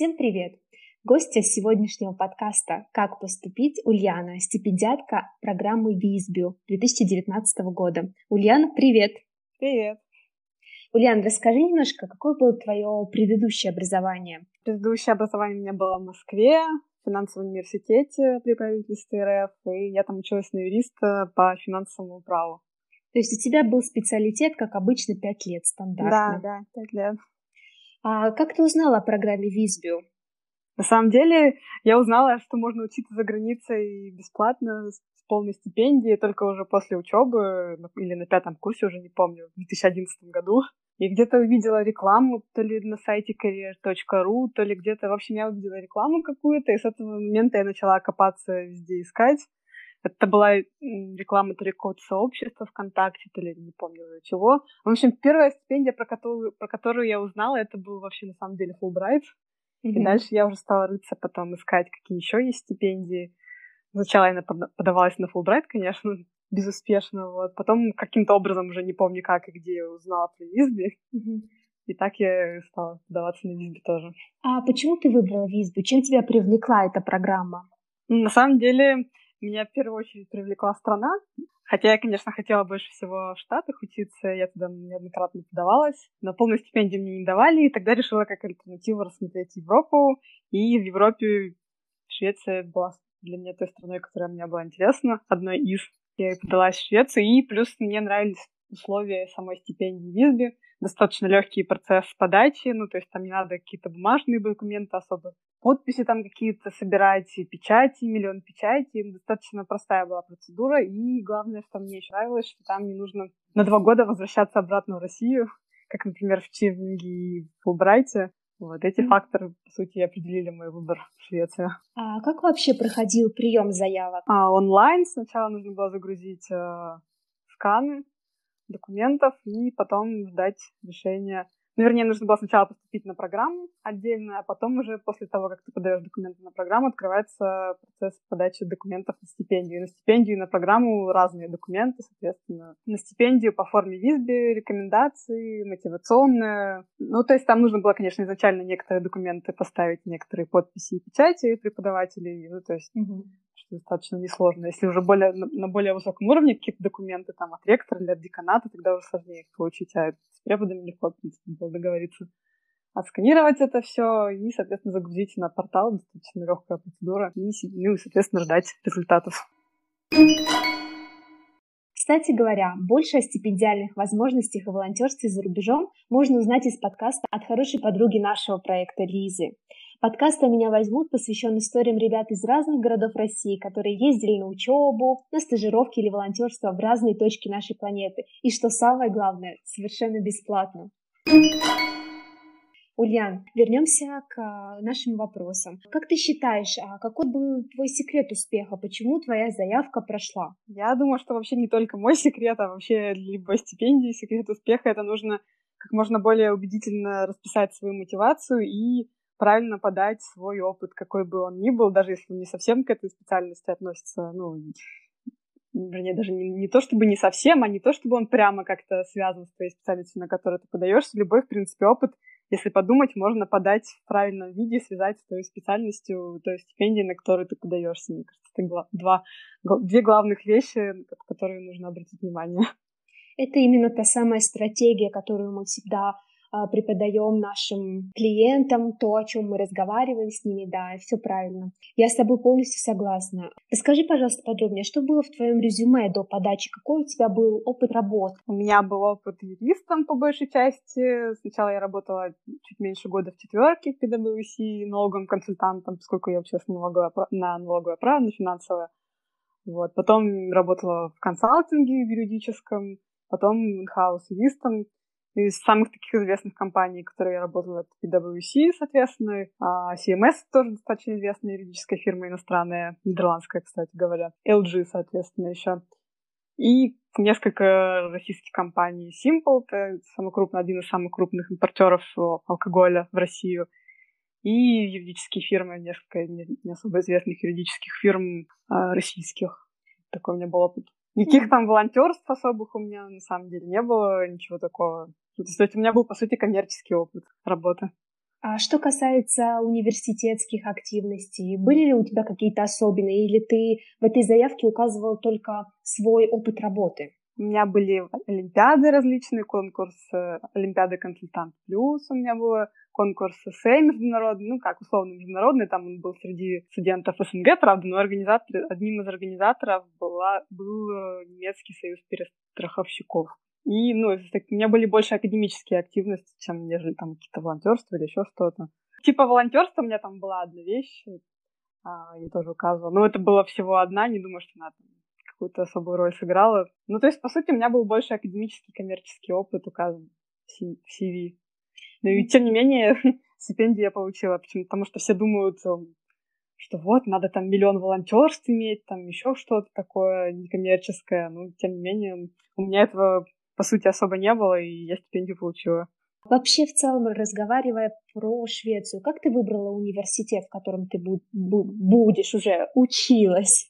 Всем привет! Гостья сегодняшнего подкаста «Как поступить» Ульяна, стипендиатка программы ВИЗБИУ 2019 года. Ульяна, привет! Привет! Ульяна, расскажи немножко, какое было твое предыдущее образование? Предыдущее образование у меня было в Москве, в финансовом университете при правительстве РФ, и я там училась на юриста по финансовому праву. То есть у тебя был специалитет, как обычно, пять лет стандартно? Да, да, пять лет. А как ты узнала о программе Визбио? На самом деле, я узнала, что можно учиться за границей бесплатно, с полной стипендией, только уже после учебы, или на пятом курсе, уже не помню, в 2011 году. И где-то увидела рекламу, то ли на сайте career.ru, то ли где-то, в общем, я увидела рекламу какую-то, и с этого момента я начала копаться везде искать. Это была реклама то ли какого-то сообщества ВКонтакте, то ли не помню чего. В общем, первая стипендия, про которую, про которую я узнала, это был вообще на самом деле Fulbright. Mm-hmm. И дальше я уже стала рыться, потом искать, какие еще есть стипендии. Сначала я подавалась на Fulbright, конечно, безуспешно. Вот. Потом каким-то образом уже не помню как и где я узнала про Визби. Mm-hmm. И так я стала подаваться на Визби тоже. А почему ты выбрала Визби? Чем тебя привлекла эта программа? На самом деле, меня в первую очередь привлекла страна. Хотя я, конечно, хотела больше всего в Штатах учиться, я туда неоднократно подавалась, но полную стипендию мне не давали, и тогда решила как альтернативу рассмотреть Европу, и в Европе Швеция была для меня той страной, которая мне была интересна, одной из. Я подалась в Швецию, и плюс мне нравились условия самой стипендии Визби, достаточно легкий процесс подачи, ну, то есть там не надо какие-то бумажные документы особо, подписи там какие-то собирать, печати, миллион печати, достаточно простая была процедура, и главное, что мне еще нравилось, что там не нужно на два года возвращаться обратно в Россию, как, например, в Чивнинге и в Фулбрайте. Вот эти mm-hmm. факторы, по сути, определили мой выбор в Швеции. А как вообще проходил прием заявок? А, онлайн сначала нужно было загрузить э, сканы документов и потом ждать решения. Ну, вернее, нужно было сначала поступить на программу отдельно, а потом уже после того, как ты подаешь документы на программу, открывается процесс подачи документов на стипендию. И на стипендию и на программу разные документы, соответственно. На стипендию по форме ВИЗБИ, рекомендации, мотивационные. Ну, то есть там нужно было, конечно, изначально некоторые документы поставить, некоторые подписи и печати преподавателей. Ну, то есть угу достаточно несложно. Если уже более, на более высоком уровне какие-то документы там от ректора или от деканата, тогда уже сложнее их получить, а с преподами легко, в принципе, было договориться. Отсканировать это все и, соответственно, загрузить на портал, достаточно легкая процедура, и, ну, соответственно, ждать результатов. Кстати говоря, больше о стипендиальных возможностях и волонтерстве за рубежом можно узнать из подкаста от хорошей подруги нашего проекта Лизы. Подкаст меня возьмут» посвящен историям ребят из разных городов России, которые ездили на учебу, на стажировки или волонтерство в разные точки нашей планеты. И что самое главное, совершенно бесплатно. Ульян, вернемся к а, нашим вопросам. Как ты считаешь, а какой был твой секрет успеха? Почему твоя заявка прошла? Я думаю, что вообще не только мой секрет, а вообще любой стипендии секрет успеха это нужно как можно более убедительно расписать свою мотивацию и правильно подать свой опыт, какой бы он ни был, даже если он не совсем к этой специальности относится, ну, вернее, даже не, не то чтобы не совсем, а не то чтобы он прямо как-то связан с твоей специальностью, на которую ты подаешься. Любой, в принципе, опыт, если подумать, можно подать в правильном виде, связать с твоей специальностью, той стипендией, на которую ты подаешься. Мне кажется, это два, две главных вещи, на которые нужно обратить внимание. Это именно та самая стратегия, которую мы всегда преподаем нашим клиентам то, о чем мы разговариваем с ними, да, все правильно. Я с тобой полностью согласна. Расскажи, пожалуйста, подробнее, что было в твоем резюме до подачи? Какой у тебя был опыт работы? У меня был опыт юристом по большей части. Сначала я работала чуть меньше года в четверке в PwC налоговым консультантом, поскольку я на налоговое, на налоговое право, на финансовое. Вот. Потом работала в консалтинге в юридическом, потом in-house юристом из самых таких известных компаний, которые я работала, это PwC, соответственно, а CMS тоже достаточно известная юридическая фирма иностранная, нидерландская, кстати говоря, LG, соответственно, еще. И несколько российских компаний. Simple, это самый крупный, один из самых крупных импортеров алкоголя в Россию. И юридические фирмы, несколько не особо известных юридических фирм а, российских. Такой у меня был опыт. Никаких там волонтерств особых у меня на самом деле не было, ничего такого. То есть у меня был, по сути, коммерческий опыт работы. А что касается университетских активностей, были ли у тебя какие-то особенные, или ты в этой заявке указывал только свой опыт работы? У меня были олимпиады различные, конкурс Олимпиады консультант плюс, у меня было конкурс эссе международный, ну как условно международный, там он был среди студентов СНГ, правда, но организатор, одним из организаторов была, был э, немецкий союз перестраховщиков. И, ну, у меня были больше академические активности, чем нежели там какие-то волонтерства или еще что-то. Типа волонтерства у меня там была одна вещь, а, я тоже указывала. Но это было всего одна, не думаю, что она там какую-то особую роль сыграла. Ну, то есть, по сути, у меня был больше академический, коммерческий опыт указан в CV. Но и тем не менее, стипендию я получила, почему? потому что все думают, что вот, надо там миллион волонтерств иметь, там еще что-то такое некоммерческое. Ну, тем не менее, у меня этого по сути, особо не было, и я стипендию получила. Вообще, в целом, разговаривая про Швецию, как ты выбрала университет, в котором ты будешь уже училась?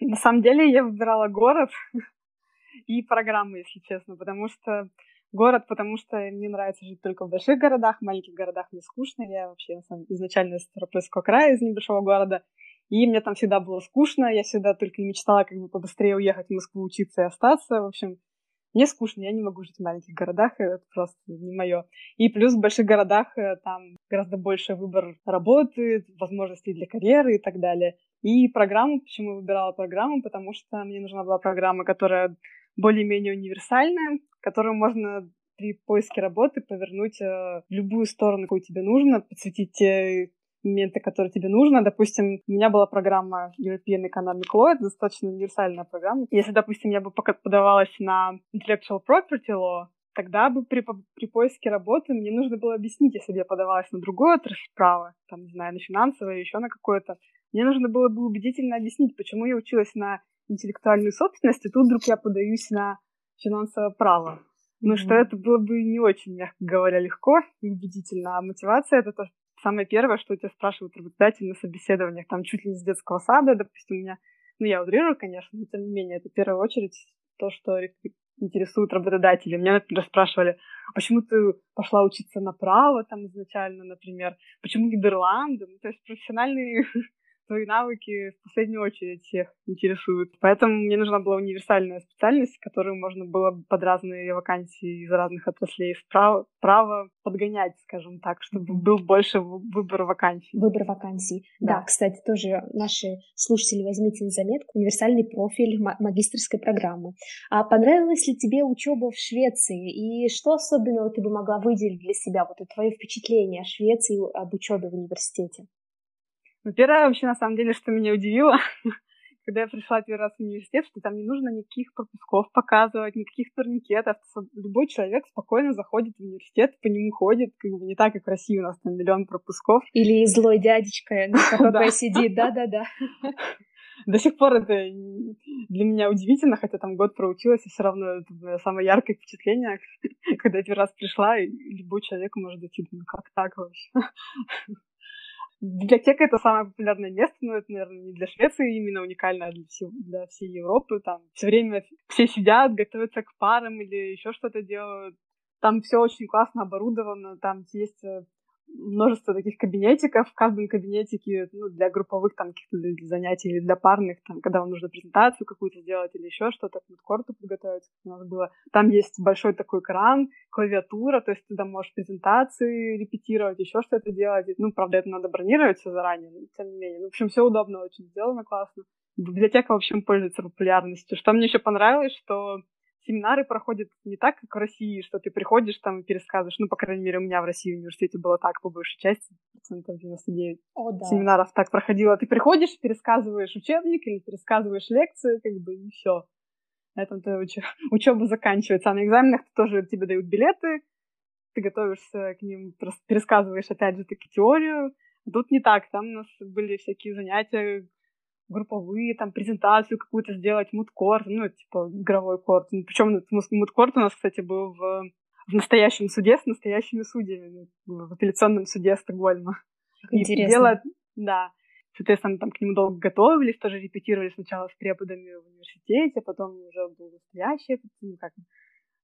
На самом деле, я выбирала город и программу, если честно, потому что город, потому что мне нравится жить только в больших городах, в маленьких городах мне скучно. Я вообще изначально из Ставропольского края, из небольшого города, и мне там всегда было скучно, я всегда только мечтала как бы побыстрее уехать в Москву учиться и остаться. В общем, мне скучно, я не могу жить в маленьких городах, это просто не мое. И плюс в больших городах э, там гораздо больше выбор работы, возможностей для карьеры и так далее. И программу, почему я выбирала программу, потому что мне нужна была программа, которая более-менее универсальная, которую можно при поиске работы повернуть э, в любую сторону, какую тебе нужно, подсветить те моменты, которые тебе нужно. Допустим, у меня была программа European Economic Law, это достаточно универсальная программа. Если, допустим, я бы подавалась на Intellectual Property Law, тогда бы при, при поиске работы мне нужно было объяснить, если бы я подавалась на другое отрасль права, там, не знаю, на финансовое, еще на какое-то, мне нужно было бы убедительно объяснить, почему я училась на интеллектуальную собственность, и тут вдруг я подаюсь на финансовое право. Ну, mm-hmm. что это было бы не очень, мягко говоря, легко и убедительно. А мотивация — это то, самое первое, что у тебя спрашивают работодатели на собеседованиях, там чуть ли не с детского сада, допустим, у меня, ну, я утрирую, конечно, но тем не менее, это в первую очередь то, что интересует работодателей. Меня, например, спрашивали, а почему ты пошла учиться на право там изначально, например, почему Нидерланды? Ну, то есть профессиональные твои навыки в последнюю очередь всех интересуют. Поэтому мне нужна была универсальная специальность, которую можно было под разные вакансии из разных отраслей справа, право подгонять, скажем так, чтобы был больше выбор вакансий. Выбор вакансий. Да. да, кстати, тоже наши слушатели возьмите на заметку универсальный профиль магистрской программы. А понравилась ли тебе учеба в Швеции? И что особенного ты бы могла выделить для себя? Вот это твое впечатление о Швеции, об учебе в университете. Ну, первое вообще, на самом деле, что меня удивило, когда я пришла первый раз в университет, что там не нужно никаких пропусков показывать, никаких турникетов. Любой человек спокойно заходит в университет, по нему ходит, как бы не так, как в России у нас там миллион пропусков. Или злой дядечка на сидит, да-да-да. До сих пор это для меня удивительно, хотя там год проучилась, и все равно это самое яркое впечатление, когда я первый раз пришла, и любой человек может зайти, ну как так вообще? Библиотека — это самое популярное место, но это, наверное, не для Швеции именно уникально, а для, всего, для всей Европы. Там все время все сидят, готовятся к парам или еще что-то делают. Там все очень классно оборудовано, там есть э, множество таких кабинетиков. В каждом кабинетике ну, для групповых там каких-то занятий или для парных, там, когда вам нужно презентацию какую-то сделать или еще что-то, к мидкорту подготовиться, у нас было. Там есть большой такой экран, клавиатура, то есть ты там можешь презентации репетировать, еще что-то делать. Ну, правда, это надо бронировать все заранее, но тем не менее. Ну, в общем, все удобно очень сделано, классно. Библиотека, в общем, пользуется популярностью. Что мне еще понравилось, что семинары проходят не так, как в России, что ты приходишь там и пересказываешь. Ну, по крайней мере, у меня в России в университете было так, по большей части, процентов 99 О, да. семинаров так проходило. Ты приходишь, пересказываешь учебник или пересказываешь лекцию, как бы, и все. На этом то уч... учеба заканчивается. А на экзаменах тоже тебе дают билеты, ты готовишься к ним, пересказываешь, опять же, таки теорию. Тут не так, там у нас были всякие занятия, групповые, там, презентацию какую-то сделать, мудкорт, ну, типа, игровой корт. Ну, Причем мудкорт у нас, кстати, был в, в настоящем суде с настоящими судьями, в апелляционном суде Стокгольма. Интересно. И дело, да, соответственно, там к нему долго готовились, тоже репетировали сначала с преподами в университете, потом уже был настоящий, ну, как,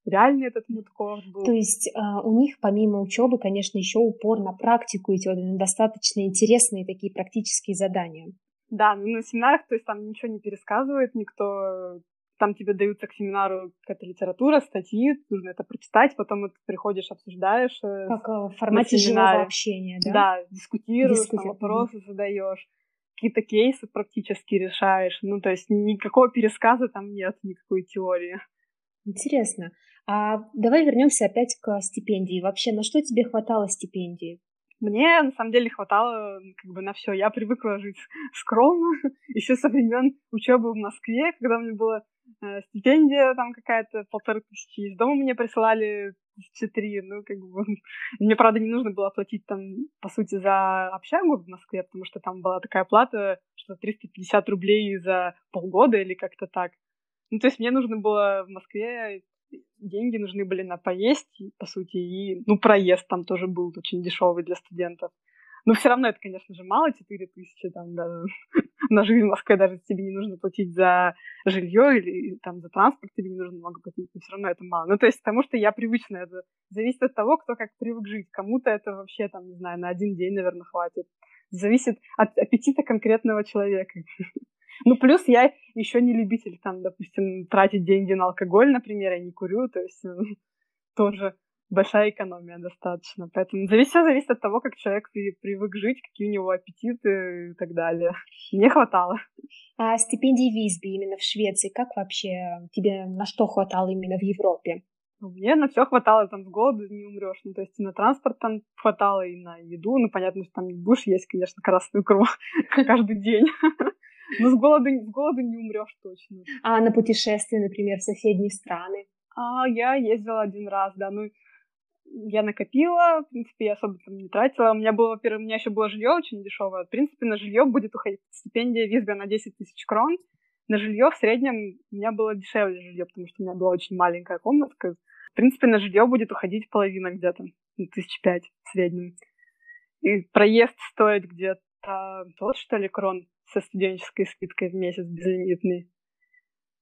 реальный этот мудкорт был. То есть э, у них помимо учебы, конечно, еще упор на практику идет, достаточно интересные такие практические задания. Да, ну на семинарах, то есть там ничего не пересказывает никто, там тебе даются к семинару какая-то литература, статьи, нужно это прочитать, потом ты приходишь, обсуждаешь. Э, как э, в формате живого общения, да? Да, дискутируешь, Дискути... там, вопросы задаешь, какие-то кейсы практически решаешь. Ну, то есть никакого пересказа там нет, никакой теории. Интересно. А давай вернемся опять к стипендии. Вообще, на что тебе хватало стипендии? Мне на самом деле хватало как бы на все. Я привыкла жить скромно еще со времен учебы в Москве, когда мне было э, стипендия там какая-то полторы тысячи. Из дома мне присылали тысячи три. Ну, как бы мне, правда, не нужно было платить там, по сути, за общагу в Москве, потому что там была такая плата, что 350 рублей за полгода или как-то так. Ну, то есть мне нужно было в Москве деньги нужны были на поесть, по сути, и, ну, проезд там тоже был очень дешевый для студентов. Но все равно это, конечно же, мало, 4 тысячи там даже на жизнь в Москве, даже тебе не нужно платить за жилье или там за транспорт тебе не нужно много платить, но все равно это мало. Ну, то есть потому что я привычна, это зависит от того, кто как привык жить. Кому-то это вообще, там, не знаю, на один день, наверное, хватит. Зависит от аппетита конкретного человека. Ну, плюс я еще не любитель, там, допустим, тратить деньги на алкоголь, например, я не курю, то есть тоже большая экономия достаточно. Поэтому зависит, все зависит от того, как человек привык жить, какие у него аппетиты и так далее. Не хватало. А стипендии Визби именно в Швеции, как вообще тебе на что хватало именно в Европе? Ну, мне на все хватало, там с голоду не умрешь. Ну, то есть и на транспорт там хватало, и на еду. Ну, понятно, что там не будешь есть, конечно, красную икру каждый день. Но с голоду, с голоду не умрешь точно. А на путешествия, например, в соседние страны? А, я ездила один раз, да. Ну, я накопила, в принципе, я особо там не тратила. У меня было, во-первых, у меня еще было жилье очень дешевое. В принципе, на жилье будет уходить стипендия визга на 10 тысяч крон. На жилье в среднем у меня было дешевле жилье, потому что у меня была очень маленькая комнатка. В принципе, на жилье будет уходить половина где-то, ну, тысяч пять в среднем. И проезд стоит где-то тот, что ли, крон со студенческой скидкой в месяц безлимитный.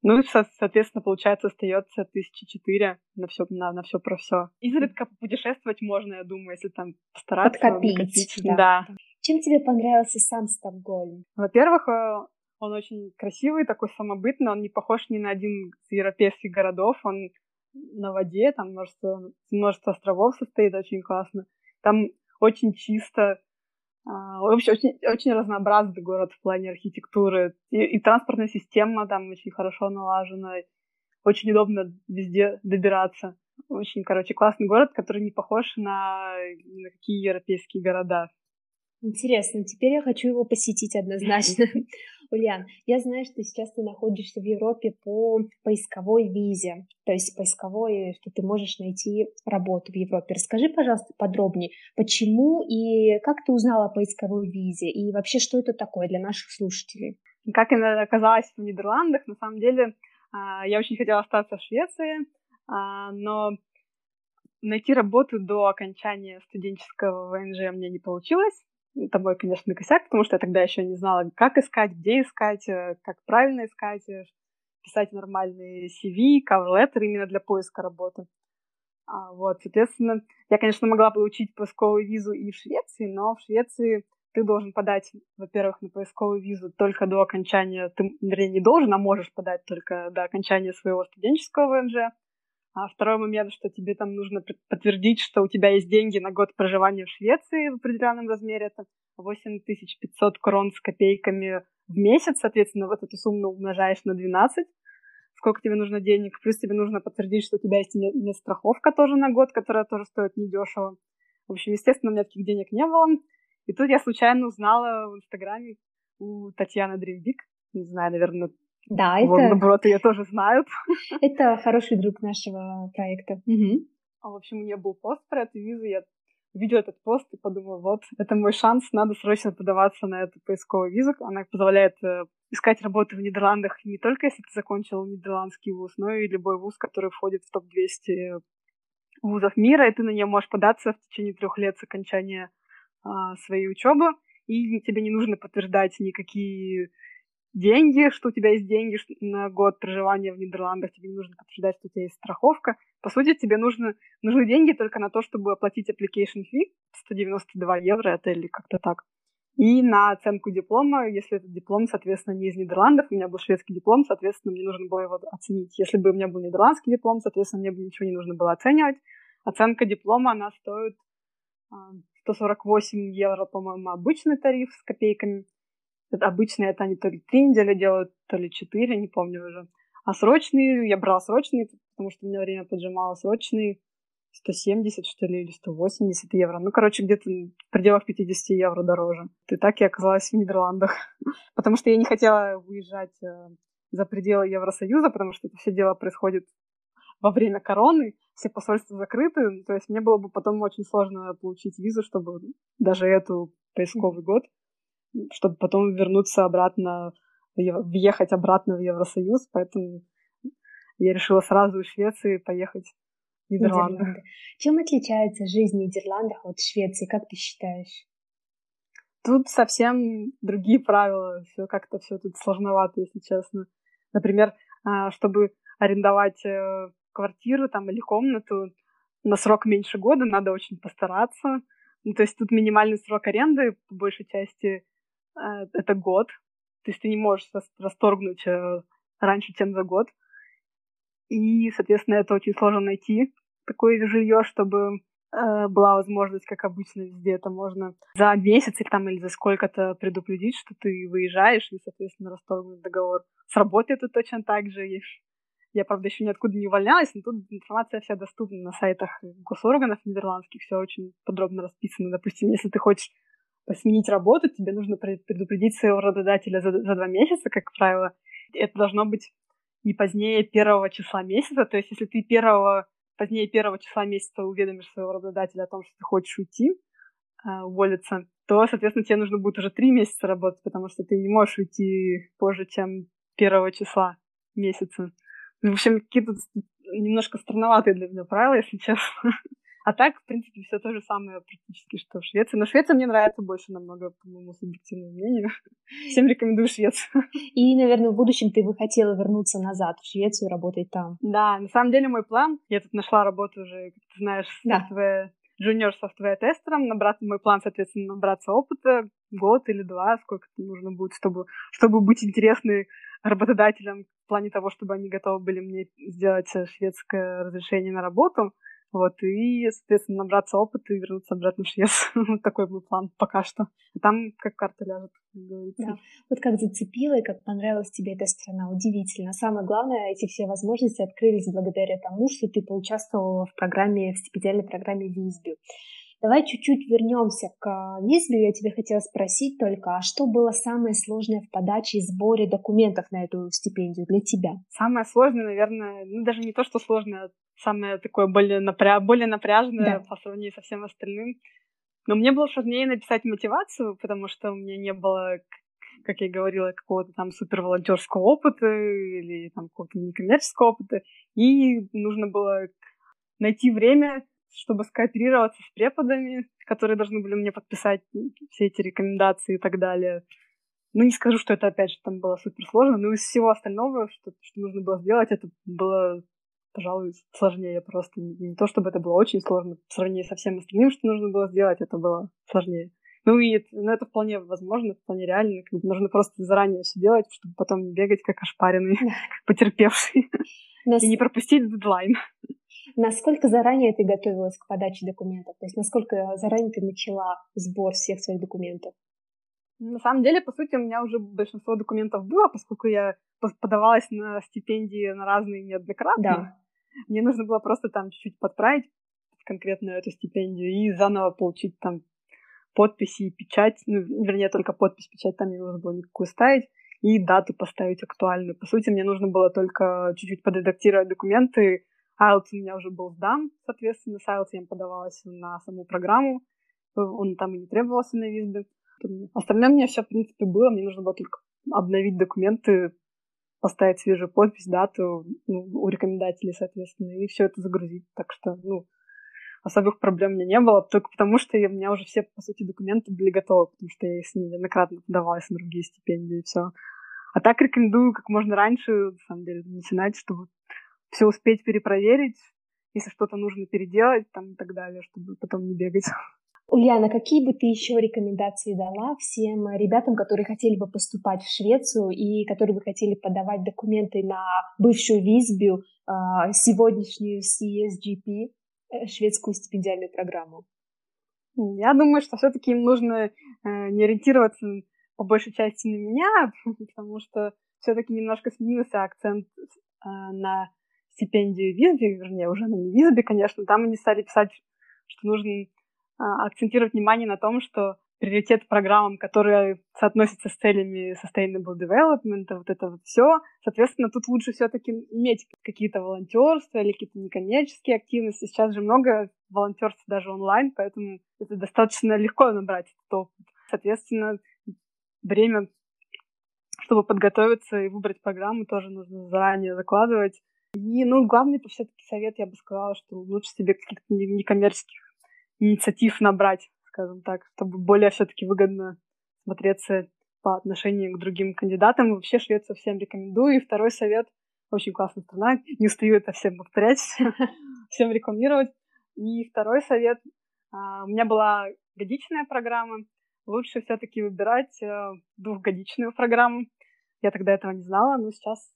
Ну и, соответственно, получается, остается тысячи четыре на все, на, на все про все. Изредка путешествовать можно, я думаю, если там постараться. Подкопить. накопить. Да. да. Чем тебе понравился сам Стокгольм? Во-первых, э, он очень красивый, такой самобытный, он не похож ни на один из европейских городов, он на воде, там множество, множество островов состоит, очень классно. Там очень чисто, вообще очень, очень разнообразный город в плане архитектуры. И, и транспортная система там очень хорошо налажена. Очень удобно везде добираться. Очень, короче, классный город, который не похож на, на какие европейские города. Интересно, теперь я хочу его посетить однозначно. Ульян, я знаю, что сейчас ты находишься в Европе по поисковой визе, то есть поисковой, что ты можешь найти работу в Европе. Расскажи, пожалуйста, подробнее, почему и как ты узнала о поисковой визе, и вообще, что это такое для наших слушателей? Как я оказалась в Нидерландах, на самом деле, а, я очень хотела остаться в Швеции, а, но найти работу до окончания студенческого ВНЖ мне не получилось это мой, конечно, косяк, потому что я тогда еще не знала, как искать, где искать, э, как правильно искать, э, писать нормальные CV, cover letter именно для поиска работы. А, вот, соответственно, я, конечно, могла получить поисковую визу и в Швеции, но в Швеции ты должен подать, во-первых, на поисковую визу только до окончания, ты, вернее, не должен, а можешь подать только до окончания своего студенческого ВНЖ. А второй момент, что тебе там нужно подтвердить, что у тебя есть деньги на год проживания в Швеции в определенном размере. Это 8500 крон с копейками в месяц. Соответственно, вот эту сумму умножаешь на 12. Сколько тебе нужно денег. Плюс тебе нужно подтвердить, что у тебя есть медстраховка тоже на год, которая тоже стоит недешево. В общем, естественно, у меня таких денег не было. И тут я случайно узнала в Инстаграме у Татьяны Дримбик. Не знаю, наверное, да, это... Вот, наоборот, ее тоже знают. Это хороший друг нашего проекта. Угу. А, в общем, у нее был пост про эту визу, я увидела этот пост и подумала, вот, это мой шанс, надо срочно подаваться на эту поисковую визу. Она позволяет э, искать работу в Нидерландах не только если ты закончил нидерландский вуз, но и любой вуз, который входит в топ-200 вузов мира, и ты на нее можешь податься в течение трех лет с окончания а, своей учебы, и тебе не нужно подтверждать никакие деньги, что у тебя есть деньги на год проживания в Нидерландах, тебе не нужно подтверждать, что у тебя есть страховка. По сути, тебе нужно, нужны деньги только на то, чтобы оплатить application fee, 192 евро это или как-то так. И на оценку диплома, если этот диплом, соответственно, не из Нидерландов, у меня был шведский диплом, соответственно, мне нужно было его оценить. Если бы у меня был нидерландский диплом, соответственно, мне бы ничего не нужно было оценивать. Оценка диплома, она стоит 148 а, евро, по-моему, обычный тариф с копейками. Это обычные, это они то ли три недели делают, то ли четыре, не помню уже. А срочные, я брала срочные, потому что у меня время поджимало срочные, 170, что ли, или 180 евро. Ну, короче, где-то в пределах 50 евро дороже. И так я оказалась в Нидерландах. потому что я не хотела уезжать э, за пределы Евросоюза, потому что это все дело происходит во время короны, все посольства закрыты, то есть мне было бы потом очень сложно получить визу, чтобы даже эту поисковый год, чтобы потом вернуться обратно, въехать обратно в Евросоюз, поэтому я решила сразу из Швеции поехать Нидерланды. Нидерланды. Чем отличается жизнь в Нидерландах от Швеции, как ты считаешь? Тут совсем другие правила, все как-то все тут сложновато, если честно. Например, а, чтобы арендовать э, квартиру там или комнату на срок меньше года, надо очень постараться. Ну, то есть тут минимальный срок аренды, по большей части, это год. То есть ты не можешь расторгнуть э, раньше, чем за год. И, соответственно, это очень сложно найти такое жилье, чтобы э, была возможность, как обычно везде, это можно за месяц или, там, или за сколько-то предупредить, что ты выезжаешь, и, соответственно, расторгнуть договор. С работы это точно так же. Я, правда, еще ниоткуда не увольнялась, но тут информация вся доступна на сайтах госорганов нидерландских, все очень подробно расписано. Допустим, если ты хочешь сменить работу, тебе нужно предупредить своего работодателя за, за два месяца, как правило. Это должно быть не позднее первого числа месяца. То есть, если ты первого, позднее первого числа месяца уведомишь своего работодателя о том, что ты хочешь уйти, э, уволиться, то, соответственно, тебе нужно будет уже три месяца работать, потому что ты не можешь уйти позже, чем первого числа месяца. В общем, какие-то немножко странноватые для меня правила, если честно. А так, в принципе, все то же самое практически, что в Швеции. Но Швеция мне нравится больше намного, по моему субъективному мнению. Всем рекомендую Швецию. И, наверное, в будущем ты бы хотела вернуться назад в Швецию, работать там. Да, на самом деле мой план, я тут нашла работу уже, как ты знаешь, да. software, junior software тестером, набрать мой план, соответственно, набраться опыта год или два, сколько нужно будет, чтобы, чтобы быть интересной работодателям в плане того, чтобы они готовы были мне сделать шведское разрешение на работу. Вот, и, соответственно, набраться опыта и вернуться обратно в вот такой был план пока что. А там как карта ляжет, как говорится. Да. Вот как зацепила и как понравилась тебе эта страна. Удивительно. Самое главное, эти все возможности открылись благодаря тому, что ты поучаствовала в программе, в стипендиальной программе Визбю. Давай чуть-чуть вернемся к Визбе. Я тебе хотела спросить только, а что было самое сложное в подаче и сборе документов на эту стипендию для тебя? Самое сложное, наверное, ну даже не то, что сложное, а самое такое более, напря... более напряженное да. по сравнению со всем остальным. Но мне было сложнее написать мотивацию, потому что у меня не было, как я говорила, какого-то там супер волонтерского опыта или там какого-то некоммерческого опыта. И нужно было найти время чтобы скооперироваться с преподами, которые должны были мне подписать все эти рекомендации и так далее. Ну, не скажу, что это, опять же, там было супер сложно, но из всего остального, что, что нужно было сделать, это было, пожалуй, сложнее просто. Не то, чтобы это было очень сложно в сравнении со всем остальным, что нужно было сделать, это было сложнее. Ну, и это, ну, это вполне возможно, вполне реально. Как бы нужно просто заранее все делать, чтобы потом не бегать как ошпаренный, как потерпевший. И не пропустить дедлайн. Насколько заранее ты готовилась к подаче документов? То есть насколько заранее ты начала сбор всех своих документов? На самом деле, по сути, у меня уже большинство документов было, поскольку я подавалась на стипендии на разные неоднократно. Да. Мне нужно было просто там чуть-чуть подправить конкретно эту стипендию и заново получить там подписи и печать, ну, вернее, только подпись, печать там не нужно было никакую ставить, и дату поставить актуальную. По сути, мне нужно было только чуть-чуть подредактировать документы, IELTS у меня уже был сдан, соответственно, с IELTS я подавалась на саму программу, он там и не требовался на визбе. Остальное у меня все, в принципе, было, мне нужно было только обновить документы, поставить свежую подпись, дату ну, у рекомендателей, соответственно, и все это загрузить. Так что, ну, особых проблем у меня не было, только потому что у меня уже все, по сути, документы были готовы, потому что я с ними неоднократно подавалась на другие стипендии и все. А так рекомендую как можно раньше, на самом деле, начинать, чтобы все успеть перепроверить, если что-то нужно переделать там и так далее, чтобы потом не бегать. Ульяна, какие бы ты еще рекомендации дала всем ребятам, которые хотели бы поступать в Швецию и которые бы хотели подавать документы на бывшую Визбию, а, сегодняшнюю CSGP, э, шведскую стипендиальную программу? Я думаю, что все-таки им нужно э, не ориентироваться по большей части на меня, потому что все-таки немножко сменился акцент э, на стипендию Визби, вернее, уже на не Визби, конечно. Там они стали писать, что нужно а, акцентировать внимание на том, что приоритет программам, которые соотносятся с целями sustainable development, вот это вот все. Соответственно, тут лучше все-таки иметь какие-то волонтерства или какие-то некоммерческие активности. Сейчас же много волонтерств даже онлайн, поэтому это достаточно легко набрать этот опыт. Соответственно, время, чтобы подготовиться и выбрать программу, тоже нужно заранее закладывать. И, ну, главный все-таки совет, я бы сказала, что лучше себе каких-то некоммерческих инициатив набрать, скажем так, чтобы более все-таки выгодно смотреться по отношению к другим кандидатам. Вообще Швецию всем рекомендую. И второй совет, очень классная страна, не устаю это всем повторять, всем рекламировать. И второй совет, а, у меня была годичная программа, лучше все-таки выбирать э, двухгодичную программу. Я тогда этого не знала, но сейчас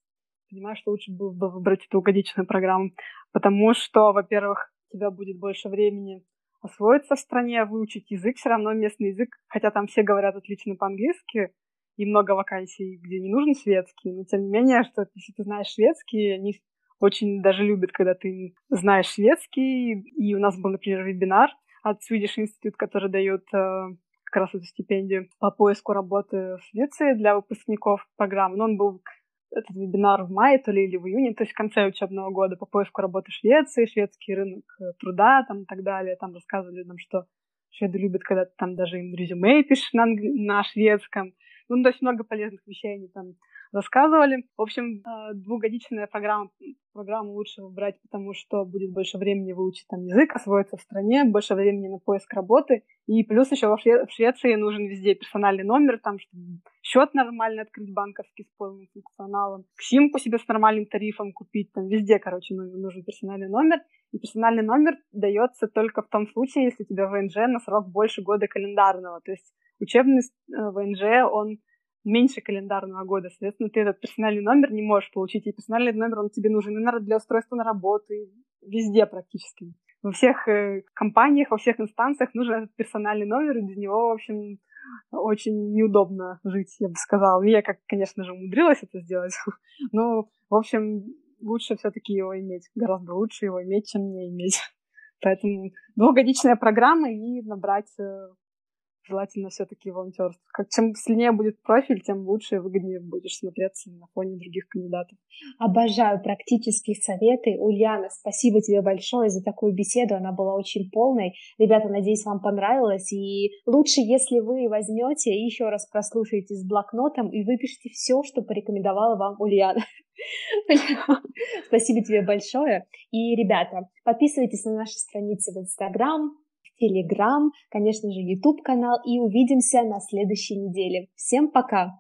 понимаю, что лучше было бы выбрать двухгодичную программу, потому что, во-первых, у тебя будет больше времени освоиться в стране, выучить язык, все равно местный язык, хотя там все говорят отлично по-английски, и много вакансий, где не нужен шведский, но тем не менее, что если ты знаешь шведский, они очень даже любят, когда ты знаешь шведский, и у нас был, например, вебинар от Swedish Institute, который дает э, как раз эту стипендию по поиску работы в Швеции для выпускников программы. Но он был этот вебинар в мае, то ли или в июне, то есть в конце учебного года по поиску работы Швеции, шведский рынок э, труда там и так далее. Там рассказывали нам, что шведы любят, когда ты там даже им резюме пишешь на, на шведском. Ну, то есть много полезных вещей они там рассказывали. В общем, э, двухгодичная программа, программу лучше выбрать, потому что будет больше времени выучить там язык, освоиться в стране, больше времени на поиск работы. И плюс еще в Швеции нужен везде персональный номер, там, чтобы счет нормально открыть банковский с полным функционалом, симку себе с нормальным тарифом купить, там везде, короче, нужен персональный номер. И персональный номер дается только в том случае, если у тебя ВНЖ на срок больше года календарного. То есть учебный э, ВНЖ, он меньше календарного года. Соответственно, ты этот персональный номер не можешь получить. И персональный номер, он тебе нужен и для устройства на работу, и везде практически. Во всех э, компаниях, во всех инстанциях нужен этот персональный номер, и без него, в общем, очень неудобно жить, я бы сказала. Я, как, конечно же, умудрилась это сделать. Но, в общем, лучше все-таки его иметь. Гораздо лучше его иметь, чем не иметь. Поэтому двухгодичная программа и набрать э, желательно все-таки волонтерство. Как, чем сильнее будет профиль, тем лучше и выгоднее будешь смотреться на фоне других кандидатов. Обожаю практические советы. Ульяна, спасибо тебе большое за такую беседу. Она была очень полной. Ребята, надеюсь, вам понравилось. И лучше, если вы возьмете и еще раз прослушаете с блокнотом и выпишите все, что порекомендовала вам Ульяна. Спасибо тебе большое. И, ребята, подписывайтесь на наши страницы в Инстаграм, Телеграм, конечно же, YouTube канал и увидимся на следующей неделе. Всем пока!